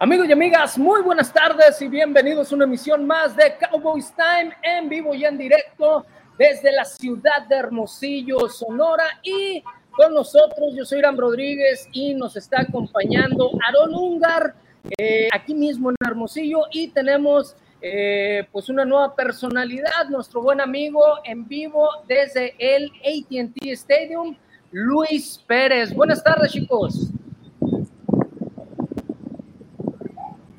Amigos y amigas, muy buenas tardes y bienvenidos a una emisión más de Cowboys Time en vivo y en directo desde la ciudad de Hermosillo, Sonora. Y con nosotros, yo soy Irán Rodríguez y nos está acompañando Aaron Ungar, eh, aquí mismo en Hermosillo. Y tenemos eh, pues una nueva personalidad, nuestro buen amigo en vivo desde el ATT Stadium, Luis Pérez. Buenas tardes, chicos.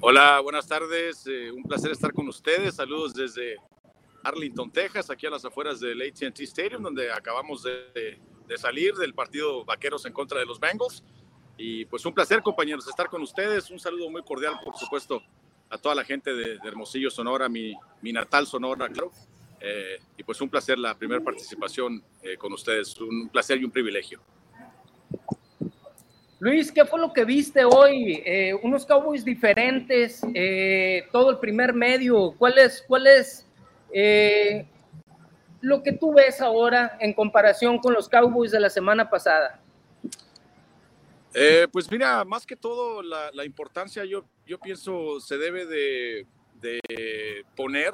Hola, buenas tardes. Eh, un placer estar con ustedes. Saludos desde Arlington, Texas, aquí a las afueras del ATT Stadium, donde acabamos de, salir del partido Vaqueros en contra de los Bengals. Y pues un placer, compañeros, estar con ustedes. Un saludo muy cordial, por supuesto, a toda la gente de, Hermosillo, Sonora, mi, mi, natal Sonora, claro. Eh, y pues un placer la primera participación eh, con ustedes. Un placer y un privilegio. Luis, ¿qué fue lo que viste hoy? Eh, unos Cowboys diferentes, eh, todo el primer medio. ¿Cuál es, cuál es eh, lo que tú ves ahora en comparación con los Cowboys de la semana pasada? pues mira, más que todo la, importancia yo, pienso se debe de, de, poner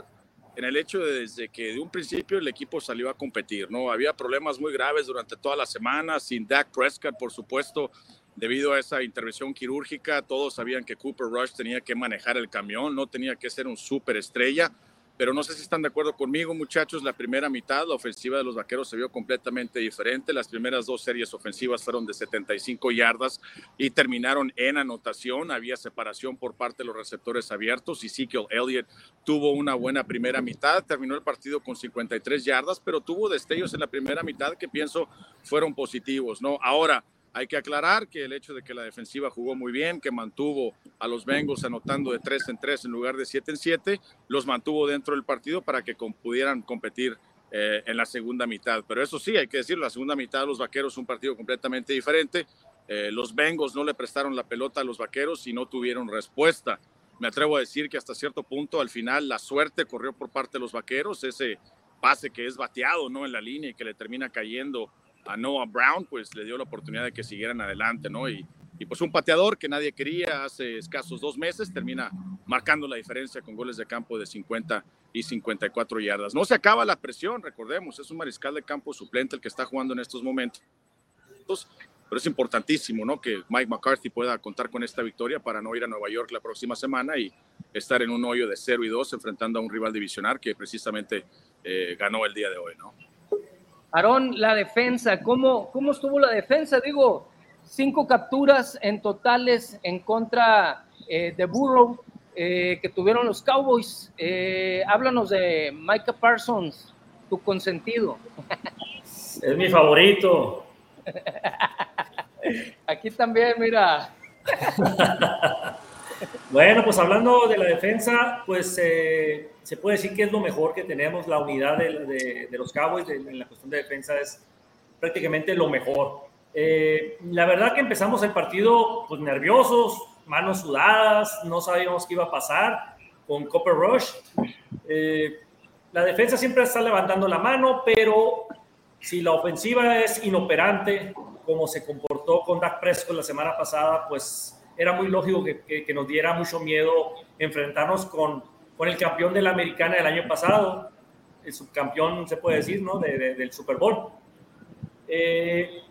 en el hecho de desde que de un principio el equipo salió a competir, ¿no? Había problemas muy graves durante toda la semana, sin Dak Prescott, por supuesto, Debido a esa intervención quirúrgica, todos sabían que Cooper Rush tenía que manejar el camión, no tenía que ser un superestrella. Pero no sé si están de acuerdo conmigo, muchachos. La primera mitad, la ofensiva de los vaqueros se vio completamente diferente. Las primeras dos series ofensivas fueron de 75 yardas y terminaron en anotación. Había separación por parte de los receptores abiertos. Ezekiel Elliott tuvo una buena primera mitad. Terminó el partido con 53 yardas, pero tuvo destellos en la primera mitad que pienso fueron positivos. ¿no? Ahora, hay que aclarar que el hecho de que la defensiva jugó muy bien, que mantuvo a los Bengals anotando de 3 en 3 en lugar de 7 en 7, los mantuvo dentro del partido para que pudieran competir eh, en la segunda mitad. Pero eso sí, hay que decirlo, la segunda mitad los Vaqueros un partido completamente diferente. Eh, los Bengals no le prestaron la pelota a los Vaqueros y no tuvieron respuesta. Me atrevo a decir que hasta cierto punto al final la suerte corrió por parte de los Vaqueros, ese pase que es bateado ¿no? en la línea y que le termina cayendo a Noah Brown, pues le dio la oportunidad de que siguieran adelante, ¿no? Y, y pues un pateador que nadie quería hace escasos dos meses termina marcando la diferencia con goles de campo de 50 y 54 yardas. No se acaba la presión, recordemos, es un mariscal de campo suplente el que está jugando en estos momentos. Pero es importantísimo, ¿no? Que Mike McCarthy pueda contar con esta victoria para no ir a Nueva York la próxima semana y estar en un hoyo de 0 y 2 enfrentando a un rival divisional que precisamente eh, ganó el día de hoy, ¿no? Aarón, la defensa, ¿cómo, ¿cómo estuvo la defensa? Digo, cinco capturas en totales en contra eh, de Burrow eh, que tuvieron los Cowboys. Eh, háblanos de Micah Parsons, tu consentido. Es mi favorito. Aquí también, mira. Bueno, pues hablando de la defensa, pues eh, se puede decir que es lo mejor que tenemos. La unidad de, los Cowboys en la cuestión de defensa es prácticamente lo mejor. Eh, la verdad que empezamos el partido pues nerviosos, manos sudadas, no sabíamos qué iba a pasar con Copper Rush. Eh, la defensa siempre está levantando la mano, pero si la ofensiva es inoperante, como se comportó con Dak Prescott la semana pasada, pues era muy lógico que, que, nos diera mucho miedo enfrentarnos con, con, el campeón de la americana del año pasado, el subcampeón, se puede decir, ¿no? del Super Bowl. Eh,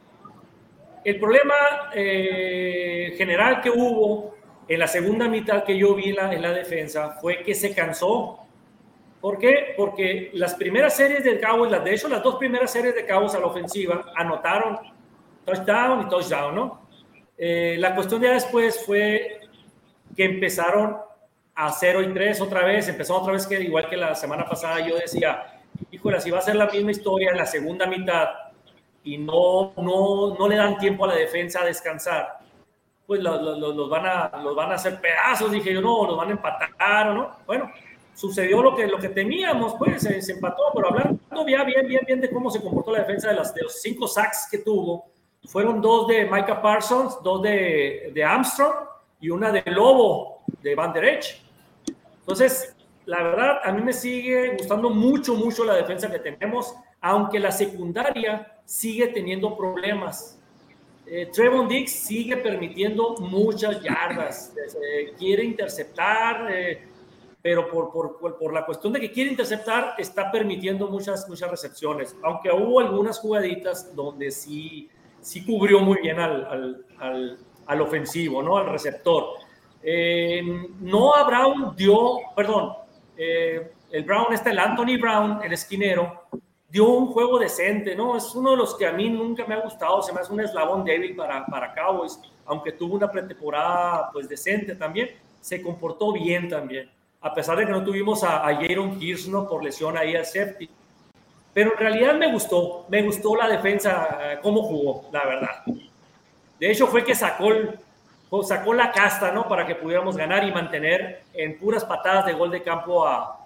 el problema eh, general que hubo en la segunda mitad que yo vi en la, en la, defensa fue que se cansó. ¿Por qué? Porque las primeras series de Cowboys, de hecho las dos primeras series de Cowboys a la ofensiva anotaron touchdown y touchdown, ¿no? Eh, la cuestión ya después fue que empezaron a 0 y 3 otra vez, empezó otra vez que igual que la semana pasada yo decía, híjole, si va a ser la misma historia en la segunda mitad y no, no, no le dan tiempo a la defensa a descansar, pues los, los, van, a, los van a hacer pedazos, dije yo, no, los van a empatar o no. Bueno, sucedió lo que, lo que temíamos, pues se, empató, pero hablando ya bien, bien, bien de cómo se comportó la defensa de, las, de los cinco sacks que tuvo, fueron dos de Micah Parsons, dos de, de Armstrong y una de Lobo de Van Der Esch. Entonces, la verdad, a mí me sigue gustando mucho, mucho la defensa que tenemos, aunque la secundaria sigue teniendo problemas. eh, Trevon Dix sigue permitiendo muchas yardas, quiere interceptar, eh, pero por, por, por, la cuestión de que quiere interceptar, está permitiendo muchas, muchas recepciones, aunque hubo algunas jugaditas donde sí, sí cubrió muy bien al, al, al, ofensivo, ¿no? al receptor. Eh, Noah Brown dio, perdón, eh, el Brown está el Anthony Brown, el esquinero, dio un juego decente, ¿no? Es uno de los que a mí nunca me ha gustado, se me hace un eslabón débil para, para Cowboys, aunque tuvo una pretemporada pues decente también, se comportó bien también, a pesar de que no tuvimos a, a Jaron ¿no? por lesión ahí al safety. Pero en realidad me gustó, me gustó la defensa, cómo jugó, la verdad. De hecho fue que sacó, sacó la casta, ¿no? Para que pudiéramos ganar y mantener en puras patadas de gol de campo a,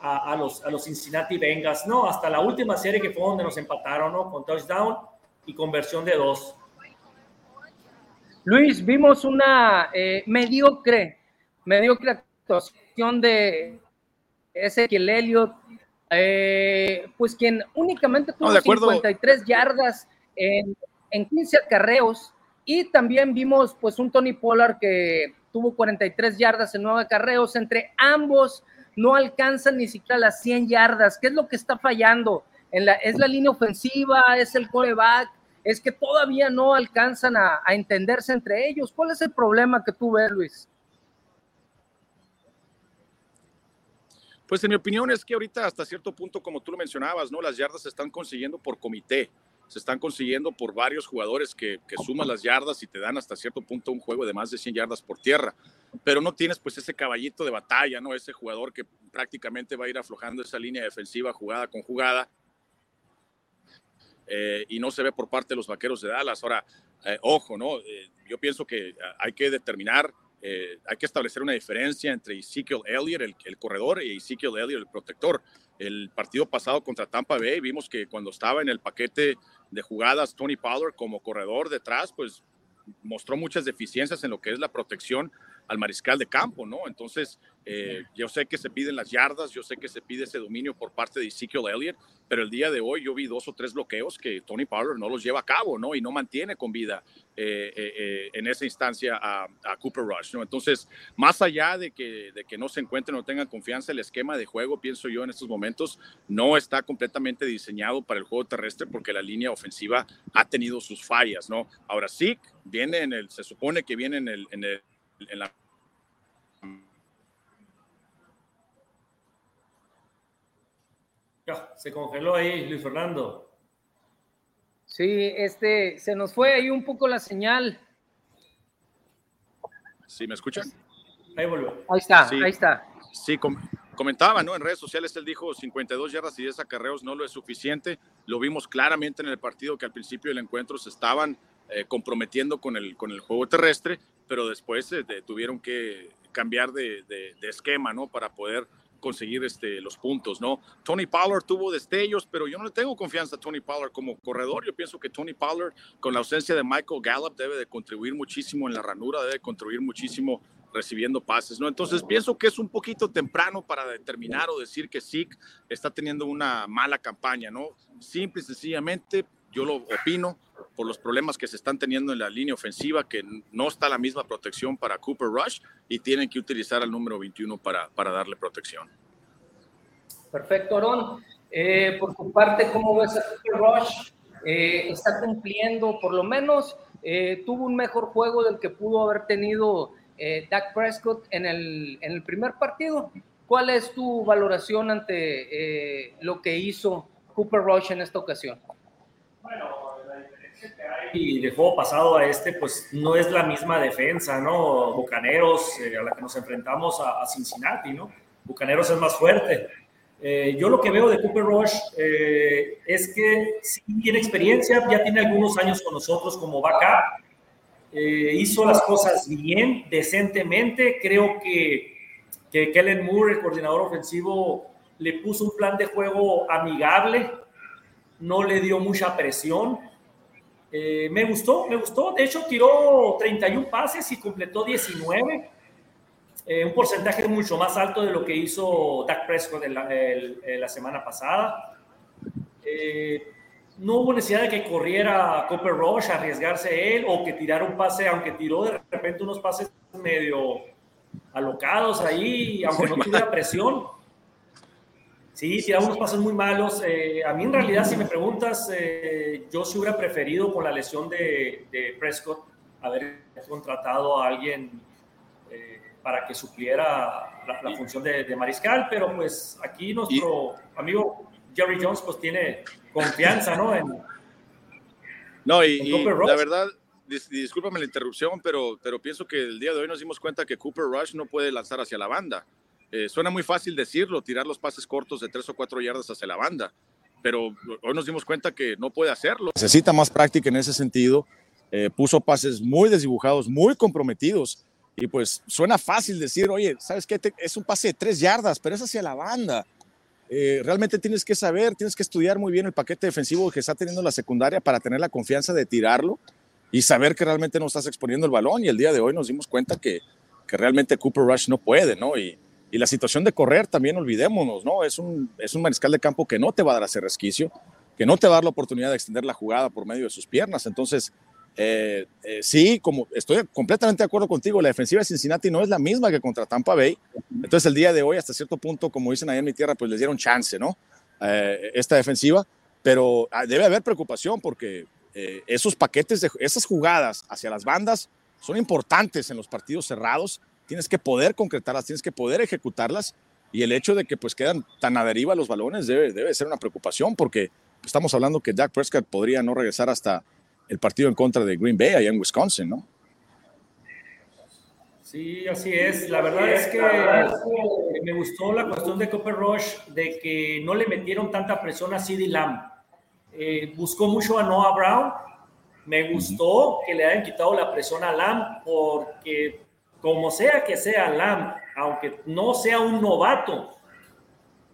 a, los, a los Cincinnati Bengals, ¿no? Hasta la última serie que fue donde nos empataron, ¿no? Con touchdown y conversión de dos. Luis, vimos una eh, mediocre, mediocre actuación de Ezequiel Elliott, eh, pues quien únicamente tuvo 53 yardas en, en 15 acarreos y también vimos pues un Tony Pollard que tuvo 43 yardas en 9 acarreos entre ambos no alcanzan ni siquiera las 100 yardas. ¿Qué es lo que está fallando? En la, ¿Es la línea ofensiva? ¿Es el coreback? ¿Es que todavía no alcanzan a, entenderse entre ellos? ¿Cuál es el problema que tú ves, Luis? Pues en mi opinión es que ahorita hasta cierto punto, como tú lo mencionabas, ¿no? Las yardas se están consiguiendo por comité, se están consiguiendo por varios jugadores que, que suman las yardas y te dan hasta cierto punto un juego de más de 100 yardas por tierra pero no tienes pues ese caballito de batalla, ¿no? Ese jugador que prácticamente va a ir aflojando esa línea defensiva jugada con jugada. Eh, y no se ve por parte de los vaqueros de Dallas. Ahora, eh, ojo, ¿no? Eh, yo pienso que hay que determinar, hay que establecer una diferencia entre Ezekiel Elliott, el, el, corredor, y Ezekiel Elliott, el protector. El partido pasado contra Tampa Bay vimos que cuando estaba en el paquete de jugadas Tony Pollard como corredor detrás, pues mostró muchas deficiencias en lo que es la protección al mariscal de campo, ¿no? Entonces, eh, yo sé que se piden las yardas, yo sé que se pide ese dominio por parte de Ezekiel Elliott, pero el día de hoy yo vi dos o tres bloqueos que Tony Pollard no los lleva a cabo, ¿no? Y no mantiene con vida eh, eh, en esa instancia a, Cooper Rush, ¿no? Entonces, más allá de que, de que no se encuentren o tengan confianza, el esquema de juego, pienso yo en estos momentos, no está completamente diseñado para el juego terrestre porque la línea ofensiva ha tenido sus fallas, ¿no? Ahora sí, viene en el, se supone que viene en el, en el en la se congeló ahí Luis Fernando. Sí, este, se nos fue ahí un poco la señal. ¿Sí me escuchan? Ahí volvió. Ahí está, ahí está. Sí, comentaba, ¿no? En redes sociales él dijo 52 yardas y 10 acarreos no lo es suficiente. Lo vimos claramente en el partido que al principio del encuentro se estaban eh, comprometiendo con el, con el juego terrestre, pero después eh, tuvieron que cambiar de, esquema, ¿no? Para poder conseguir este, los puntos, ¿no? Tony Pollard tuvo destellos, pero yo no le tengo confianza a Tony Pollard como corredor. Yo pienso que Tony Pollard, con la ausencia de Michael Gallup, debe de contribuir muchísimo en la ranura, debe contribuir muchísimo recibiendo pases, ¿no? Entonces pienso que es un poquito temprano para determinar o decir que Zeke está teniendo una mala campaña, ¿no? Simple y sencillamente, yo lo opino, por los problemas que se están teniendo en la línea ofensiva, que no está la misma protección para Cooper Rush y tienen que utilizar al número 21 para, para darle protección. Perfecto, Aaron. Eh, por tu parte, ¿cómo ves a Cooper Rush? Eh, está cumpliendo, por lo menos eh, tuvo un mejor juego del que pudo haber tenido Dak Prescott en el, en el primer partido. ¿Cuál es tu valoración ante lo que hizo Cooper Rush en esta ocasión? Y de juego pasado a este, pues no es la misma defensa, ¿no? Bucaneros, eh, a la que nos enfrentamos a, Cincinnati, ¿no? Bucaneros es más fuerte. Eh, yo lo que veo de Cooper Rush eh, es que sí tiene experiencia, ya tiene algunos años con nosotros como backup, hizo las cosas bien, decentemente. Creo que, que Kellen Moore, el coordinador ofensivo, le puso un plan de juego amigable, no le dio mucha presión eh, me gustó, me gustó. De hecho, tiró 31 pases y completó 19. Eh, un porcentaje mucho más alto de lo que hizo Dak Prescott en la, semana pasada. Eh, no hubo necesidad de que corriera Copper Rush, arriesgarse él o que tirara un pase, aunque tiró de repente unos pases medio alocados ahí, aunque no tuviera presión. Sí, tiraba unos pases muy malos. Eh, a mí en realidad, si me preguntas, eh, yo sí hubiera preferido con la lesión de, de Prescott haber contratado a alguien eh, para que supliera la, función de, mariscal, pero pues aquí nuestro amigo Jerry Jones pues tiene confianza, ¿no? En, no, y, la verdad, discúlpame la interrupción, pero, pero pienso que el día de hoy nos dimos cuenta que Cooper Rush no puede lanzar hacia la banda. Eh, suena muy fácil decirlo, tirar los pases cortos de tres o cuatro yardas hacia la banda, pero hoy nos dimos cuenta que no puede hacerlo. Necesita más práctica en ese sentido eh, puso pases muy desdibujados, muy comprometidos. Y pues suena fácil decir, oye, ¿sabes qué? es un pase de tres yardas, pero es hacia la banda. Eh, realmente tienes que saber, tienes que estudiar muy bien el paquete defensivo que está teniendo la secundaria para tener la confianza de tirarlo y saber que realmente no estás exponiendo el balón. Y el día de hoy nos dimos cuenta que, que realmente Cooper Rush no puede, ¿no? Y, y, la situación de correr también olvidémonos, ¿no? Es un, es un mariscal de campo que no te va a dar ese resquicio, que no te va a dar la oportunidad de extender la jugada por medio de sus piernas. Entonces, eh, eh, sí, como estoy completamente de acuerdo contigo, la defensiva de Cincinnati no es la misma que contra Tampa Bay. Entonces el día de hoy, hasta cierto punto, como dicen ahí en mi tierra, pues les dieron chance, ¿no? Eh, esta defensiva, pero ah, debe haber preocupación porque esos paquetes, de, esas jugadas hacia las bandas son importantes en los partidos cerrados. Tienes que poder concretarlas, tienes que poder ejecutarlas y el hecho de que pues quedan tan a deriva los balones debe, debe ser una preocupación porque estamos hablando que Dak Prescott podría no regresar hasta el partido en contra de Green Bay allá en Wisconsin, ¿no? Sí, así es. La verdad es que me gustó la cuestión de Copper Rush de que no le metieron tanta presión a CeeDee Lamb. Eh, buscó mucho a Noah Brown. Me gustó que le hayan quitado la presión a Lamb porque como sea que sea Lamb, aunque no sea un novato,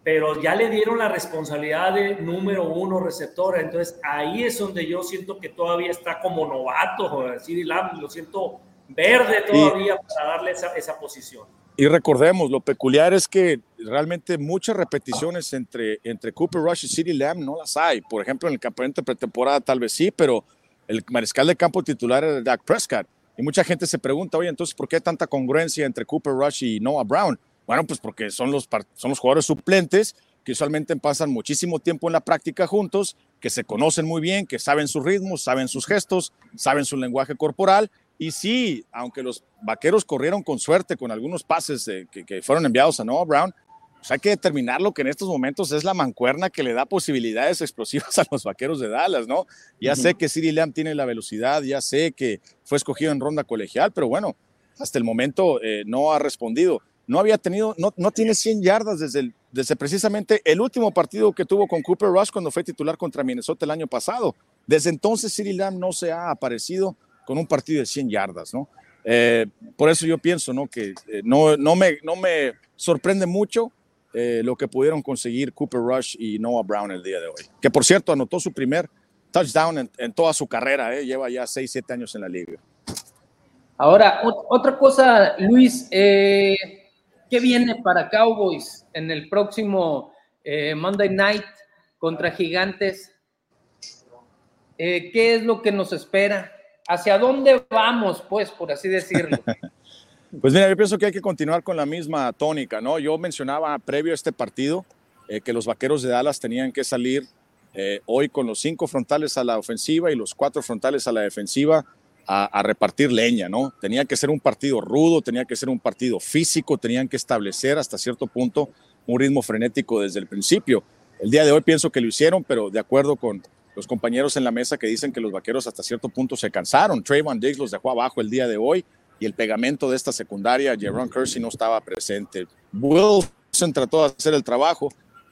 pero ya le dieron la responsabilidad de número uno receptora. Entonces ahí es donde yo siento que todavía está como novato, CD Lamb, lo siento verde todavía para darle esa, esa, posición. Y recordemos, lo peculiar es que realmente muchas repeticiones entre, entre Cooper Rush y CD Lamb no las hay. Por ejemplo, en el campeonato de pretemporada tal vez sí, pero el mariscal de campo titular era Dak Prescott. Y mucha gente se pregunta, oye, entonces, ¿por qué tanta congruencia entre Cooper Rush y Noah Brown? Bueno, pues porque son los, son los jugadores suplentes que usualmente pasan muchísimo tiempo en la práctica juntos, que se conocen muy bien, que saben sus ritmos, saben sus gestos, saben su lenguaje corporal. Y sí, aunque los vaqueros corrieron con suerte con algunos pases que, fueron enviados a Noah Brown, pues hay que determinar lo que en estos momentos es la mancuerna que le da posibilidades explosivas a los vaqueros de Dallas, ¿no? Ya sé que CeeDee Lamb tiene la velocidad, ya sé que fue escogido en ronda colegial, pero bueno, hasta el momento eh, no ha respondido no había tenido, no, no tiene 100 yardas desde, desde precisamente el último partido que tuvo con Cooper Rush cuando fue titular contra Minnesota el año pasado. Desde entonces, Cyril Lamb no se ha aparecido con un partido de 100 yardas, ¿no? Eh, por eso yo pienso, ¿no? Que eh, no, no, me, no me sorprende mucho eh, lo que pudieron conseguir Cooper Rush y Noah Brown el día de hoy. Que por cierto, anotó su primer touchdown en, en toda su carrera, lleva ya 6, 7 años en la liga. Ahora, otra cosa, Luis, eh, ¿Qué viene para Cowboys en el próximo eh, Monday Night contra Gigantes? Eh, ¿Qué es lo que nos espera? ¿Hacia dónde vamos, pues, por así decirlo? Pues mira, yo pienso que hay que continuar con la misma tónica, ¿no? Yo mencionaba previo a este partido eh, que los vaqueros de Dallas tenían que salir hoy con los cinco frontales a la ofensiva y los cuatro frontales a la defensiva a, repartir leña, ¿no? Tenía que ser un partido rudo, tenía que ser un partido físico, tenían que establecer hasta cierto punto un ritmo frenético desde el principio. El día de hoy pienso que lo hicieron, pero de acuerdo con los compañeros en la mesa que dicen que los vaqueros hasta cierto punto se cansaron. Trayvon Diggs los dejó abajo el día de hoy el pegamento de esta secundaria, Jerron Kersey no estaba presente. Wilson trató de hacer el trabajo,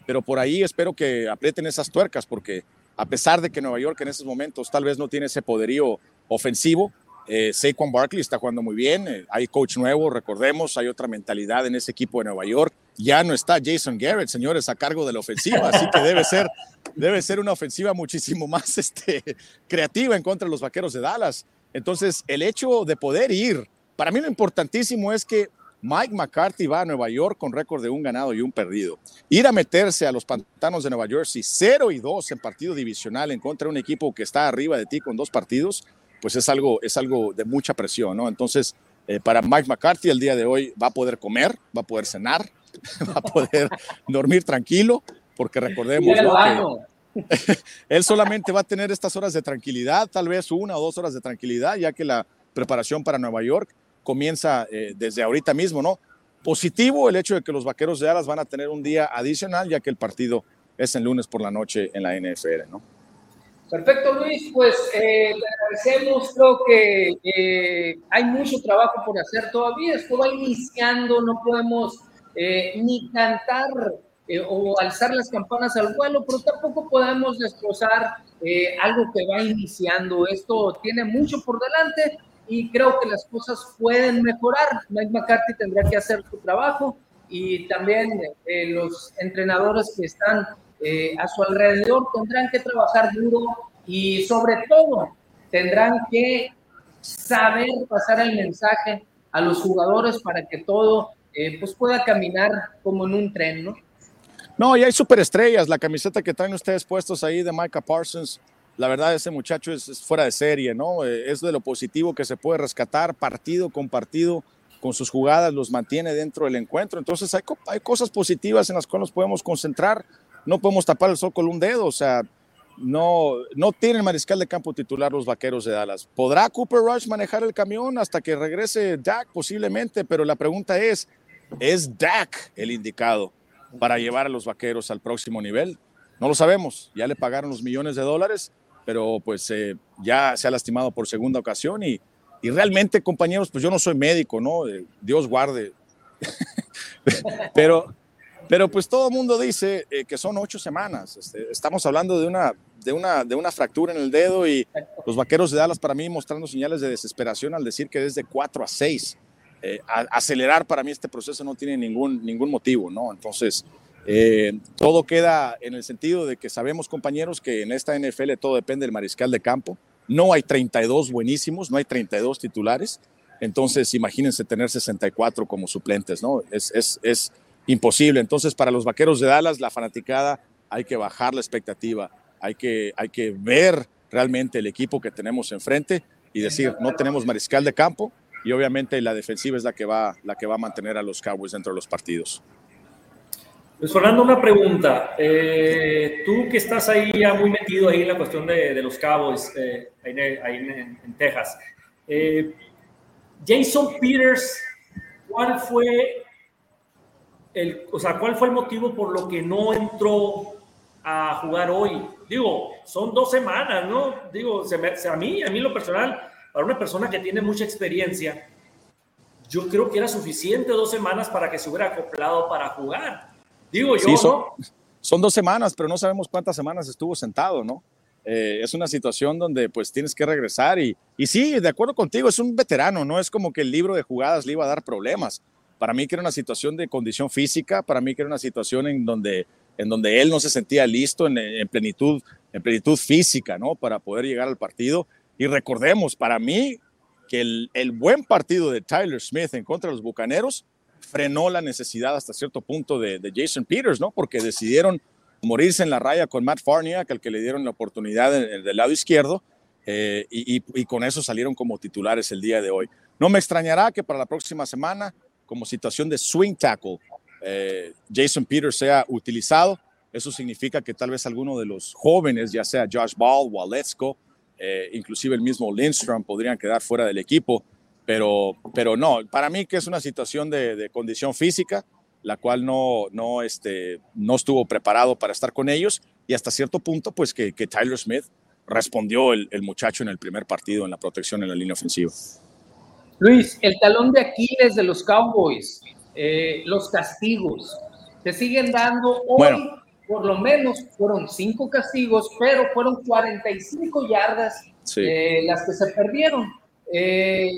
pero por ahí espero que aprieten esas tuercas porque a pesar de que Nueva York en estos momentos tal vez no tiene ese poderío ofensivo. Eh, Saquon Barkley está jugando muy bien, eh, hay coach nuevo, recordemos, hay otra mentalidad en ese equipo de Nueva York. Ya no está Jason Garrett, señores, a cargo de la ofensiva, así que debe ser, debe ser una ofensiva muchísimo más este, creativa en contra de los vaqueros de Dallas. Entonces, el hecho de poder ir, para mí lo importantísimo es que Mike McCarthy va a Nueva York con récord de un ganado y un perdido. Ir a meterse a los pantanos de Nueva Jersey 0 y 2 en partido divisional en contra de un equipo que está arriba de ti con dos partidos, pues es algo, es algo de mucha presión, ¿no? Entonces, eh, para Mike McCarthy el día de hoy va a poder comer, va a poder cenar, va a poder dormir tranquilo, porque recordemos él solamente va a tener estas horas de tranquilidad, tal vez una o dos horas de tranquilidad, ya que la preparación para Nueva York comienza eh, desde ahorita mismo, ¿no? Positivo el hecho de que los Vaqueros de Dallas van a tener un día adicional, ya que el partido es el lunes por la noche en la NFL, ¿no? Perfecto, Luis. Pues eh, agradecemos. Creo que eh, hay mucho trabajo por hacer todavía. Esto va iniciando, no podemos ni cantar o alzar las campanas al vuelo, pero tampoco podemos destrozar algo que va iniciando. Esto tiene mucho por delante y creo que las cosas pueden mejorar. Mike McCarthy tendrá que hacer su trabajo y también eh, los entrenadores que están eh, a su alrededor tendrán que trabajar duro y sobre todo tendrán que saber pasar el mensaje a los jugadores para que todo eh, pues pueda caminar como en un tren, ¿no? No, y hay superestrellas, la camiseta que traen ustedes puestos ahí de Micah Parsons, la verdad ese muchacho es, fuera de serie, ¿no? Eh, es de lo positivo que se puede rescatar partido con partido con sus jugadas, los mantiene dentro del encuentro. Entonces hay, hay cosas positivas en las cuales nos podemos concentrar. No podemos tapar el sol con un dedo, o sea, no, no tienen mariscal de campo titular los vaqueros de Dallas. ¿Podrá Cooper Rush manejar el camión hasta que regrese Dak? Posiblemente, pero la pregunta es, ¿es Dak el indicado para llevar a los vaqueros al próximo nivel? No lo sabemos, ya le pagaron los millones de dólares pero pues eh, ya se ha lastimado por segunda ocasión y, y, realmente, compañeros, pues yo no soy médico, ¿no? Eh, Dios guarde. pero, pero pues todo el mundo dice eh, que son ocho semanas. Este, estamos hablando de una, de, una, de una fractura en el dedo y los vaqueros de Dallas para mí mostrando señales de desesperación al decir que desde cuatro a seis. acelerar para mí este proceso no tiene ningún, ningún motivo, ¿no? Entonces, eh, todo queda en el sentido de que sabemos, compañeros, que en esta NFL todo depende del mariscal de campo. No hay 32 buenísimos, no hay 32 titulares. Entonces, imagínense tener 64 como suplentes, ¿no? Es, es, es imposible. Entonces, para los vaqueros de Dallas, la fanaticada, hay que bajar la expectativa, hay que, hay que ver realmente el equipo que tenemos enfrente y decir, no tenemos mariscal de campo y obviamente la defensiva es la que va, la que va a mantener a los Cowboys dentro de los partidos. Pues Fernando, una pregunta. Eh, tú que estás ahí ya muy metido ahí en la cuestión de, los cabos, eh, ahí, en, Texas. Eh, Jason Peters, ¿cuál fue el, o sea, cuál fue el motivo por lo que no entró a jugar hoy? Digo, son dos semanas, ¿no? Digo, a mí, a mí lo personal, para una persona que tiene mucha experiencia, yo creo que era suficiente dos semanas para que se hubiera acoplado para jugar. Digo yo, son, dos semanas, pero no sabemos cuántas semanas estuvo sentado, ¿no? Eh, es una situación donde pues tienes que regresar y, y sí, de acuerdo contigo, es un veterano, no es como que el libro de jugadas le iba a dar problemas. Para mí que era una situación de condición física, para mí que era una situación en donde, en donde él no se sentía listo en, en plenitud, en plenitud física, ¿no? Para poder llegar al partido. Y recordemos, para mí, que el, el buen partido de Tyler Smith en contra de los Bucaneros frenó la necesidad hasta cierto punto de, Jason Peters, ¿no? Porque decidieron morirse en la raya con Matt Farniak, al que le dieron la oportunidad del lado izquierdo, eh, y, con eso salieron como titulares el día de hoy. No me extrañará que para la próxima semana, como situación de swing tackle, eh, Jason Peters sea utilizado. Eso significa que tal vez alguno de los jóvenes, ya sea Josh Ball, Waletzko, eh, inclusive el mismo Lindstrom, podrían quedar fuera del equipo. Pero, pero no, para mí que es una situación de, condición física, la cual no, no, este, no estuvo preparado para estar con ellos y hasta cierto punto, pues que, que Tyler Smith respondió el, el, muchacho en el primer partido en la protección en la línea ofensiva. Luis, el talón de Aquiles de los Cowboys, eh, los castigos, se siguen dando hoy, por lo menos fueron cinco castigos, pero fueron 45 yardas eh, las que se perdieron. Eh,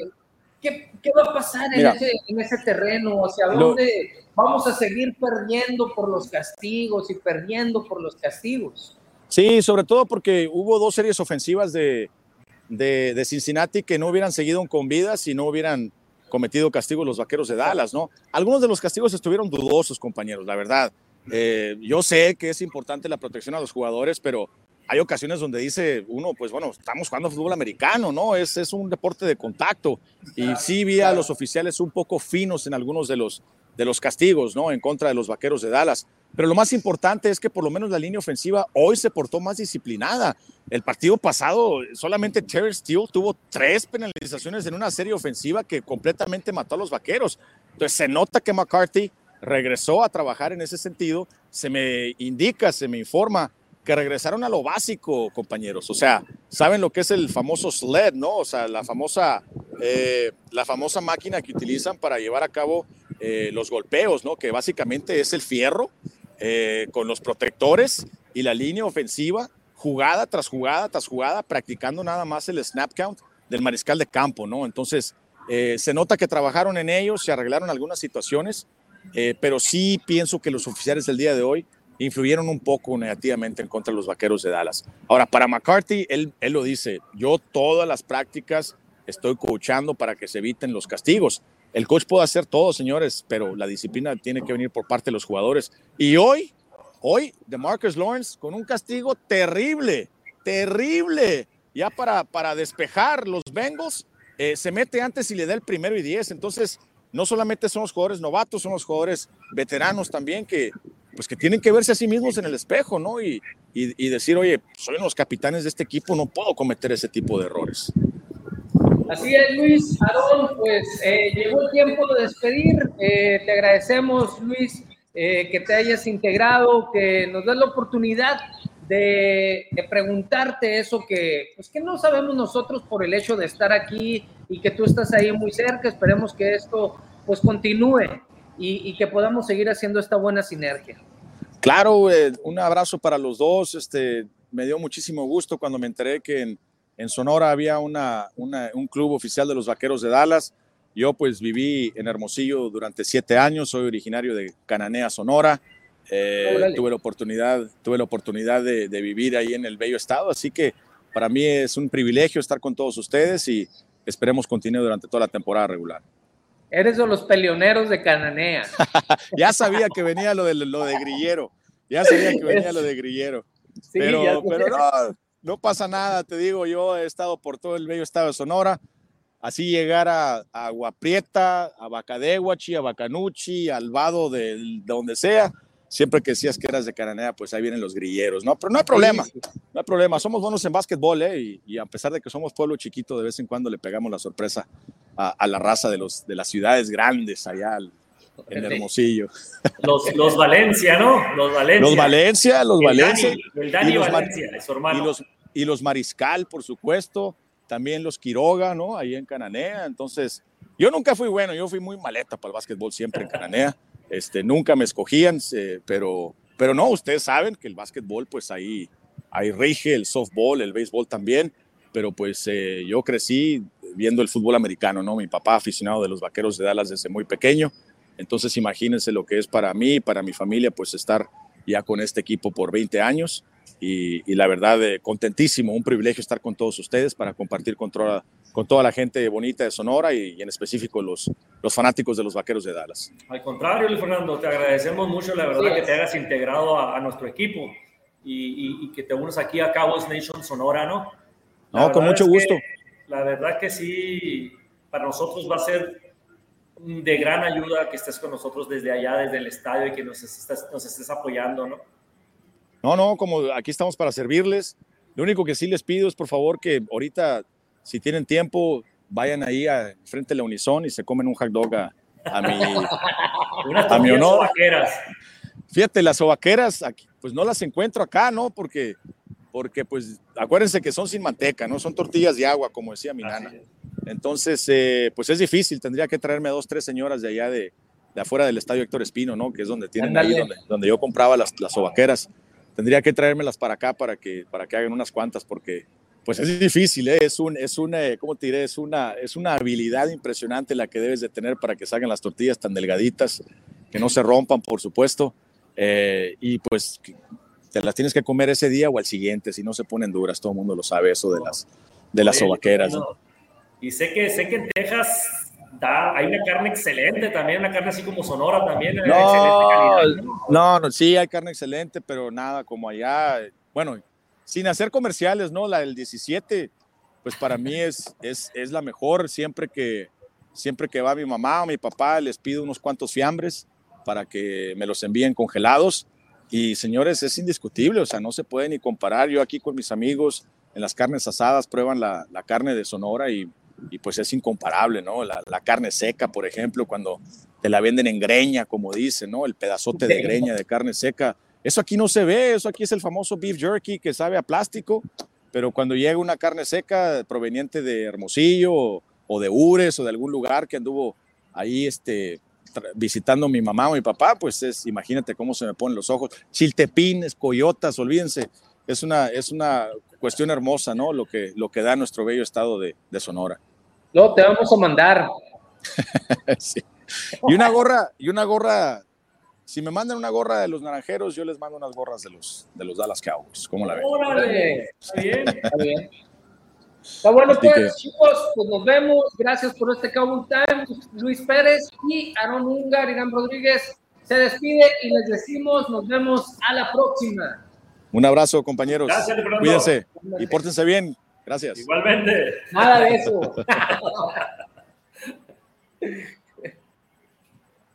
¿Qué, va a pasar en, ese, terreno? ¿Hacia dónde vamos a seguir perdiendo por los castigos y perdiendo por los castigos? Sí, sobre todo porque hubo dos series ofensivas de, de, Cincinnati que no hubieran seguido con vida si no hubieran cometido castigos los vaqueros de Dallas, ¿no? Algunos de los castigos estuvieron dudosos, compañeros, la verdad. Eh, yo sé que es importante la protección a los jugadores, pero hay ocasiones donde dice uno, pues bueno, estamos jugando fútbol americano, ¿no? Es, es un deporte de contacto. Y sí vi a los oficiales un poco finos en algunos de los, de los castigos, ¿no? En contra de los vaqueros de Dallas. Pero lo más importante es que por lo menos la línea ofensiva hoy se portó más disciplinada. El partido pasado, solamente Terry Steele tuvo tres penalizaciones en una serie ofensiva que completamente mató a los vaqueros. Entonces se nota que McCarthy regresó a trabajar en ese sentido. Se me indica, se me informa que regresaron a lo básico, compañeros. O sea, saben lo que es el famoso sled, ¿no? O sea, la famosa, eh, la famosa máquina que utilizan para llevar a cabo eh, los golpeos, ¿no? Que básicamente es el fierro eh, con los protectores y la línea ofensiva, jugada tras jugada tras jugada, practicando nada más el snap count del mariscal de campo, ¿no? Entonces, se nota que trabajaron en ellos, se arreglaron algunas situaciones, pero sí pienso que los oficiales del día de hoy influyeron un poco negativamente en contra de los vaqueros de Dallas. Ahora, para McCarthy, él, él lo dice, yo todas las prácticas estoy coachando para que se eviten los castigos. El coach puede hacer todo, señores, pero la disciplina tiene que venir por parte de los jugadores. Y hoy, hoy, de Marcus Lawrence con un castigo terrible, terrible, ya para, para despejar los Bengals, eh, se mete antes y le da el primero y diez. Entonces, no solamente son los jugadores novatos, son los jugadores veteranos también que, pues que tienen que verse a sí mismos en el espejo, ¿no? Y, y, decir, oye, soy uno los capitanes de este equipo, no puedo cometer ese tipo de errores. Así es, Luis. Aarón, pues eh, llegó el tiempo de despedir. Eh, te agradecemos, Luis, eh, que te hayas integrado, que nos des la oportunidad de, de, preguntarte eso que, pues que no sabemos nosotros por el hecho de estar aquí y que tú estás ahí muy cerca. Esperemos que esto pues continúe y, que podamos seguir haciendo esta buena sinergia. Claro, eh, un abrazo para los dos. Este, me dio muchísimo gusto cuando me enteré que en, en Sonora había una, un club oficial de los Vaqueros de Dallas. Yo pues viví en Hermosillo durante siete años, soy originario de Cananea, Sonora. Eh, tuve la oportunidad, tuve la oportunidad de, de, vivir ahí en el bello estado, así que para mí es un privilegio estar con todos ustedes y esperemos continúe durante toda la temporada regular. Eres de los peleoneros de Cananea. ya sabía que venía lo de, lo de Grillero. Ya sabía que venía lo de Grillero. pero, pero no, no pasa nada, te digo, yo he estado por todo el bello estado de Sonora. Así llegar a, a Aguaprieta, a Bacadehuachi, a Bacanuchi, al Vado de donde sea siempre que decías que eras de Cananea, pues ahí vienen los grilleros, ¿no? Pero no hay problema, no hay problema. Somos buenos en básquetbol, ¿eh? Y, a pesar de que somos pueblo chiquito, de vez en cuando le pegamos la sorpresa a, la raza de, los, de las ciudades grandes allá en Hermosillo. Los, los Valencia, ¿no? Los Valencia. Los Valencia, los Valencia. el Dani y los, Valencia, es hermano. Y los, y los Mariscal, por supuesto. También los Quiroga, ¿no? Ahí en Cananea. Entonces, yo nunca fui bueno, yo fui muy maleta para el básquetbol siempre en Cananea. Este, nunca me escogían, pero, pero no, ustedes saben que el básquetbol, pues ahí, ahí rige, el softball, el béisbol también, pero pues eh, yo crecí viendo el fútbol americano, ¿no? Mi papá aficionado de los Vaqueros de Dallas desde muy pequeño, entonces imagínense lo que es para mí, para mi familia, pues estar ya con este equipo por 20 años y, la verdad, eh, contentísimo, un privilegio estar con todos ustedes para compartir con toda, con toda la gente bonita de Sonora y, en específico los, los fanáticos de los Vaqueros de Dallas. Al contrario, Luis Fernando, te agradecemos mucho, la verdad, que te hayas integrado a, nuestro equipo y, que te unas aquí a Cabos Nation Sonora, ¿no? No, con mucho gusto. la verdad que sí, para nosotros va a ser de gran ayuda que estés con nosotros desde allá, desde el estadio y que nos estés, nos estés apoyando, ¿no? No, no, como aquí estamos para servirles. Lo único que sí les pido es por favor que ahorita, si tienen tiempo, vayan ahí a frente de la Unison y se comen un hot dog a, mi, a mi honor. Fíjate, las sobaqueras, aquí, pues no las encuentro acá, ¿no? Porque, porque pues acuérdense que son sin manteca, ¿no? Son tortillas de agua, como decía mi nana. Entonces, eh, pues es difícil, tendría que traerme a dos, tres señoras de allá de, de afuera del estadio Héctor Espino, ¿no? Que es donde tienen ahí, donde, donde, yo compraba las, las sobaqueras tendría que traérmelas para acá para que, para que hagan unas cuantas, porque pues es difícil, ¿eh? es, un, es, una, ¿cómo te diré? Es, una, es una habilidad impresionante la que debes de tener para que salgan las tortillas tan delgaditas, que no se rompan, por supuesto, eh, y pues te las tienes que comer ese día o al siguiente, si no se ponen duras, todo el mundo lo sabe eso de las, de las sobaqueras. Y sé que, sé que en Texas hay una carne excelente también, una carne así como Sonora también. No, no, no, sí, hay carne excelente, pero nada como allá. Bueno, sin hacer comerciales, ¿no? La del 17, pues para mí es, es, es la mejor. Siempre que, siempre que va mi mamá o mi papá, les pido unos cuantos fiambres para que me los envíen congelados. Y señores, es indiscutible, o sea, no se puede ni comparar. Yo aquí con mis amigos en las carnes asadas prueban la, la carne de Sonora y y pues es incomparable, ¿no? La, carne seca, por ejemplo, cuando te la venden en greña, como dicen, ¿no? El pedazote de greña de carne seca. Eso aquí no se ve, eso aquí es el famoso beef jerky que sabe a plástico, pero cuando llega una carne seca proveniente de Hermosillo o, de Ures o de algún lugar que anduvo ahí este, visitando a mi mamá o mi papá, pues es, imagínate cómo se me ponen los ojos. Chiltepines, coyotas, olvídense, es una, es una cuestión hermosa, ¿no? Lo que, lo que da nuestro bello estado de, de Sonora. No, te vamos a mandar. sí. Y una gorra, y una gorra, si me mandan una gorra de los naranjeros, yo les mando unas gorras de los, de los Dallas Cowboys. ¿Cómo la ven? Órale, está bien, está bien. Está bueno, pues, chicos, pues nos vemos. Gracias por este Cowboy Time. Luis Pérez y Aaron Ungar, Irán Rodríguez se despide y les decimos nos vemos a la próxima. Un abrazo, compañeros. Gracias, Cuídense y pórtense bien. Gracias. Igualmente. Nada de eso.